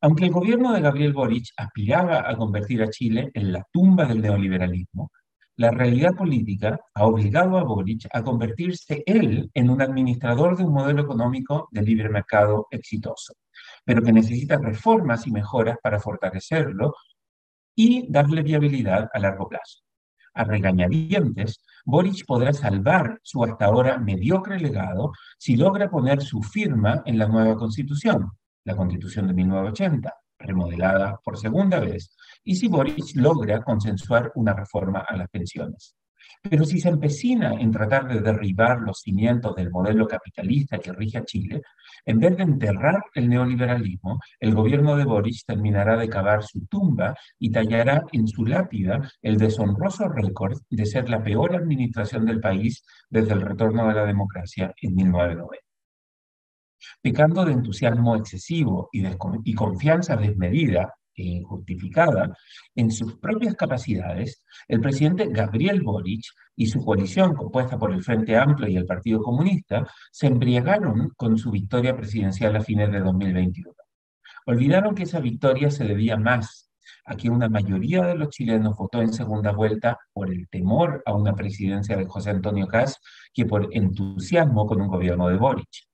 Aunque el gobierno de Gabriel Boric aspiraba a convertir a Chile en la tumba del neoliberalismo, la realidad política ha obligado a Boric a convertirse él en un administrador de un modelo económico de libre mercado exitoso, pero que necesita reformas y mejoras para fortalecerlo y darle viabilidad a largo plazo. A regañadientes, Boric podrá salvar su hasta ahora mediocre legado si logra poner su firma en la nueva constitución, la constitución de 1980, remodelada por segunda vez, y si Boris logra consensuar una reforma a las pensiones. Pero si se empecina en tratar de derribar los cimientos del modelo capitalista que rige a Chile, en vez de enterrar el neoliberalismo, el gobierno de Boris terminará de cavar su tumba y tallará en su lápida el deshonroso récord de ser la peor administración del país desde el retorno de la democracia en 1990. Pecando de entusiasmo excesivo y, confianza desmedida e injustificada en sus propias capacidades, el presidente Gabriel Boric y su coalición compuesta por el Frente Amplio y el Partido Comunista se embriagaron con su victoria presidencial a fines de 2021. Olvidaron que esa victoria se debía más a que una mayoría de los chilenos votó en segunda vuelta por el temor a una presidencia de José Antonio Caz que por entusiasmo con un gobierno de Boric.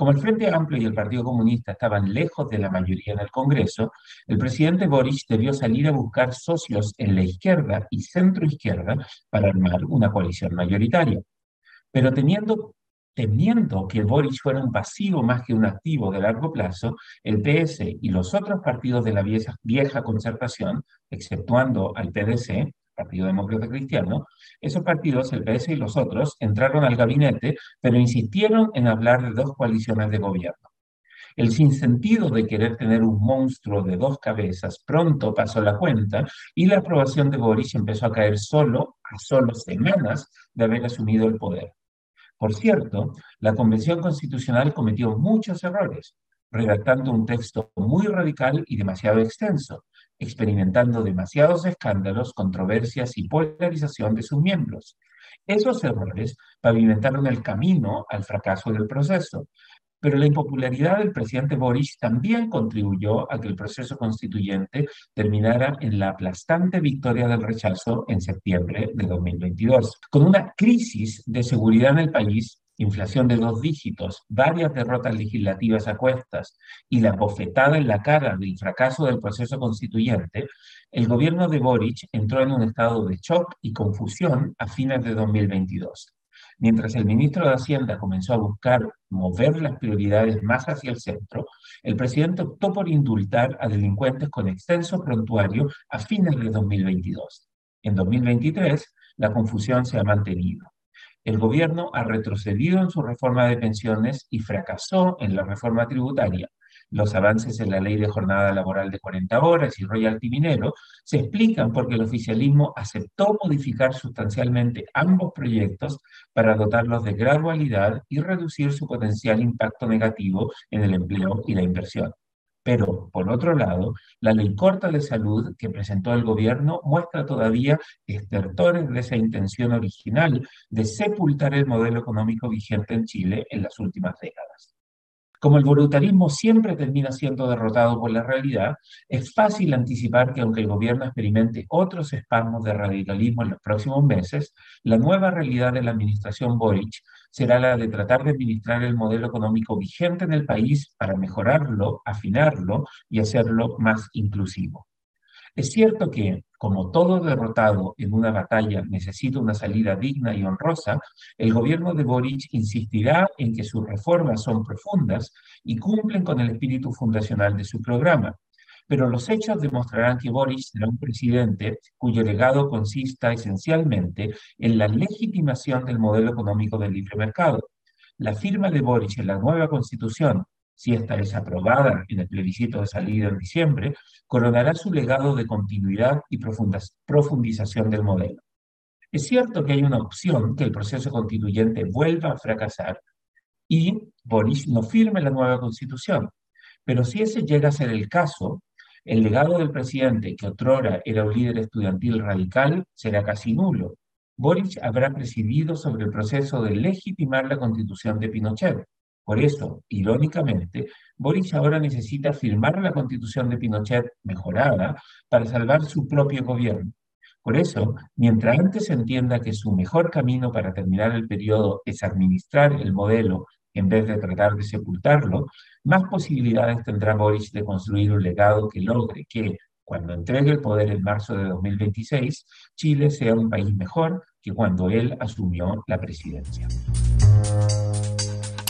Como el Frente Amplio y el Partido Comunista estaban lejos de la mayoría en el Congreso, el presidente Boric debió salir a buscar socios en la izquierda y centroizquierda para armar una coalición mayoritaria. Pero teniendo, temiendo que Boric fuera un pasivo más que un activo de largo plazo, el PS y los otros partidos de la vieja, vieja concertación, exceptuando al PDC, Partido Demócrata Cristiano, esos partidos, el PS y los otros, entraron al gabinete, pero insistieron en hablar de dos coaliciones de gobierno. El sinsentido de querer tener un monstruo de dos cabezas pronto pasó la cuenta y la aprobación de Boris empezó a caer solo a solo semanas de haber asumido el poder. Por cierto, la Convención Constitucional cometió muchos errores, redactando un texto muy radical y demasiado extenso, experimentando demasiados escándalos, controversias y polarización de sus miembros. Esos errores pavimentaron el camino al fracaso del proceso, pero la impopularidad del presidente Boris también contribuyó a que el proceso constituyente terminara en la aplastante victoria del rechazo en septiembre de 2022. Con una crisis de seguridad en el país inflación de dos dígitos, varias derrotas legislativas a cuestas y la bofetada en la cara del fracaso del proceso constituyente, el gobierno de Boric entró en un estado de shock y confusión a fines de 2022. Mientras el ministro de Hacienda comenzó a buscar mover las prioridades más hacia el centro, el presidente optó por indultar a delincuentes con extenso prontuario a fines de 2022. En 2023, la confusión se ha mantenido. El gobierno ha retrocedido en su reforma de pensiones y fracasó en la reforma tributaria. Los avances en la ley de jornada laboral de 40 horas y royalty minero se explican porque el oficialismo aceptó modificar sustancialmente ambos proyectos para dotarlos de gradualidad y reducir su potencial impacto negativo en el empleo y la inversión. Pero, por otro lado, la ley corta de salud que presentó el gobierno muestra todavía estertores de esa intención original de sepultar el modelo económico vigente en Chile en las últimas décadas. Como el voluntarismo siempre termina siendo derrotado por la realidad, es fácil anticipar que aunque el gobierno experimente otros espasmos de radicalismo en los próximos meses, la nueva realidad de la administración Boric será la de tratar de administrar el modelo económico vigente en el país para mejorarlo, afinarlo y hacerlo más inclusivo. Es cierto que, como todo derrotado en una batalla necesita una salida digna y honrosa, el gobierno de Boric insistirá en que sus reformas son profundas y cumplen con el espíritu fundacional de su programa, pero los hechos demostrarán que Boris será un presidente cuyo legado consista esencialmente en la legitimación del modelo económico del libre mercado. La firma de Boris en la nueva constitución, si esta es aprobada en el plebiscito de salida en diciembre, coronará su legado de continuidad y profundización del modelo. Es cierto que hay una opción que el proceso constituyente vuelva a fracasar y Boris no firme la nueva constitución, pero si ese llega a ser el caso, el legado del presidente, que otrora era un líder estudiantil radical, será casi nulo. Boric habrá presidido sobre el proceso de legitimar la constitución de Pinochet, Por eso, irónicamente, Boris ahora necesita firmar la constitución de Pinochet mejorada para salvar su propio gobierno. Por eso, mientras antes se entienda que su mejor camino para terminar el periodo es administrar el modelo en vez de tratar de sepultarlo, más posibilidades tendrá Boris de construir un legado que logre que, cuando entregue el poder en marzo de 2026, Chile sea un país mejor que cuando él asumió la presidencia.